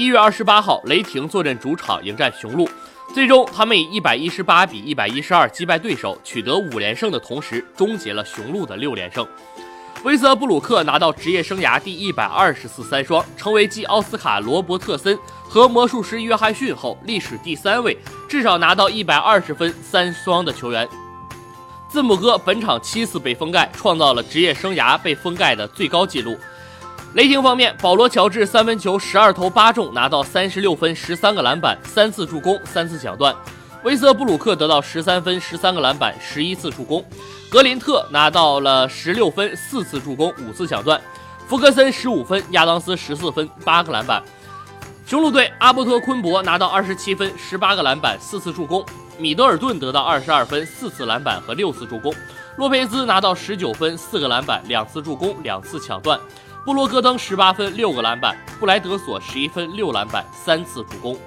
一月二十八号，雷霆坐镇主场迎战雄鹿，最终他们以一百一十八比一百一十二击败对手，取得五连胜的同时，终结了雄鹿的六连胜。威瑟布鲁克拿到职业生涯第一百二十次三双，成为继奥斯卡·罗伯特森和魔术师约翰逊后历史第三位至少拿到一百二十分三双的球员。字母哥本场七次被封盖，创造了职业生涯被封盖的最高纪录。雷霆方面，保罗·乔治三分球十二投八中，拿到三十六分、十三个篮板、三次助攻、三次抢断。威瑟布鲁克得到十三分、十三个篮板、十一次助攻。格林特拿到了十六分、四次助攻、五次抢断，福格森十五分、亚当斯十四分、八个篮板。雄鹿队阿伯托昆博拿到二十七分、十八个篮板、四次助攻，米德尔顿得到二十二分、四次篮板和六次助攻，洛佩兹拿到十九分、四个篮板、两次助攻、两次抢断，布罗戈登十八分、六个篮板，布莱德索十一分、六篮板、三次助攻。